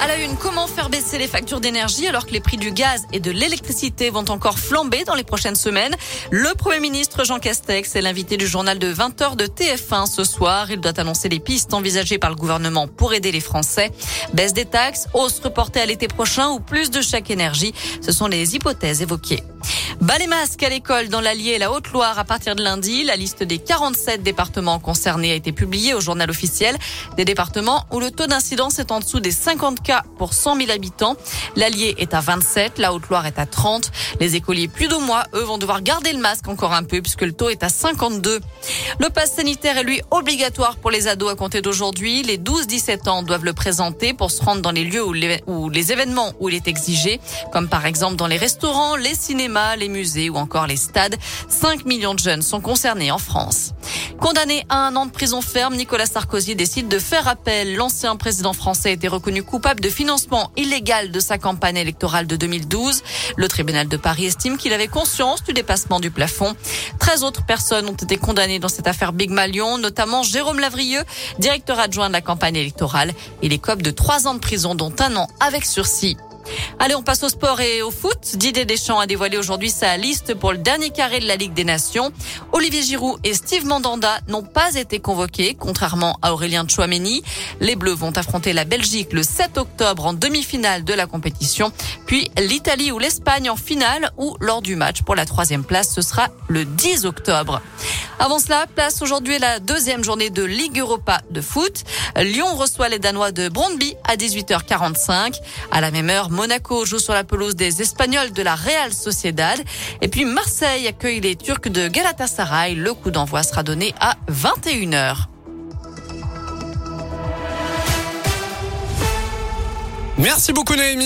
À la une, comment faire baisser les factures d'énergie alors que les prix du gaz et de l'électricité vont encore flamber dans les prochaines semaines? Le Premier ministre Jean Castex est l'invité du journal de 20h de TF1 ce soir. Il doit annoncer les pistes envisagées par le gouvernement pour aider les Français. Baisse des taxes, hausse reportée à l'été prochain ou plus de chèque énergie? Ce sont les hypothèses évoquées. Bas les masques à l'école dans l'Allier et la Haute-Loire à partir de lundi. La liste des 47 départements concernés a été publiée au journal officiel. Des départements où le taux d'incidence est en dessous des 50 pour 100 000 habitants. L'Allier est à 27, la Haute-Loire est à 30. Les écoliers plus de mois, eux, vont devoir garder le masque encore un peu puisque le taux est à 52. Le pass sanitaire est lui obligatoire pour les ados à compter d'aujourd'hui. Les 12-17 ans doivent le présenter pour se rendre dans les lieux où les, où les événements où il est exigé, comme par exemple dans les restaurants, les cinémas, les musées ou encore les stades. 5 millions de jeunes sont concernés en France. Condamné à un an de prison ferme, Nicolas Sarkozy décide de faire appel. L'ancien président français a été reconnu coupable de financement illégal de sa campagne électorale de 2012. Le tribunal de Paris estime qu'il avait conscience du dépassement du plafond. 13 autres personnes ont été condamnées dans cette affaire Big Malion, notamment Jérôme Lavrieux, directeur adjoint de la campagne électorale. Il écope de 3 ans de prison, dont un an avec sursis. Allez, on passe au sport et au foot. Didier Deschamps a dévoilé aujourd'hui sa liste pour le dernier carré de la Ligue des Nations. Olivier Giroud et Steve Mandanda n'ont pas été convoqués, contrairement à Aurélien Chouameni. Les Bleus vont affronter la Belgique le 7 octobre en demi-finale de la compétition, puis l'Italie ou l'Espagne en finale ou lors du match pour la troisième place, ce sera le 10 octobre. Avant cela, place aujourd'hui la deuxième journée de Ligue Europa de foot. Lyon reçoit les Danois de Brondby à 18h45. À la même heure, Monaco joue sur la pelouse des Espagnols de la Real Sociedad. Et puis Marseille accueille les Turcs de Galatasaray. Le coup d'envoi sera donné à 21h. Merci beaucoup Naomi.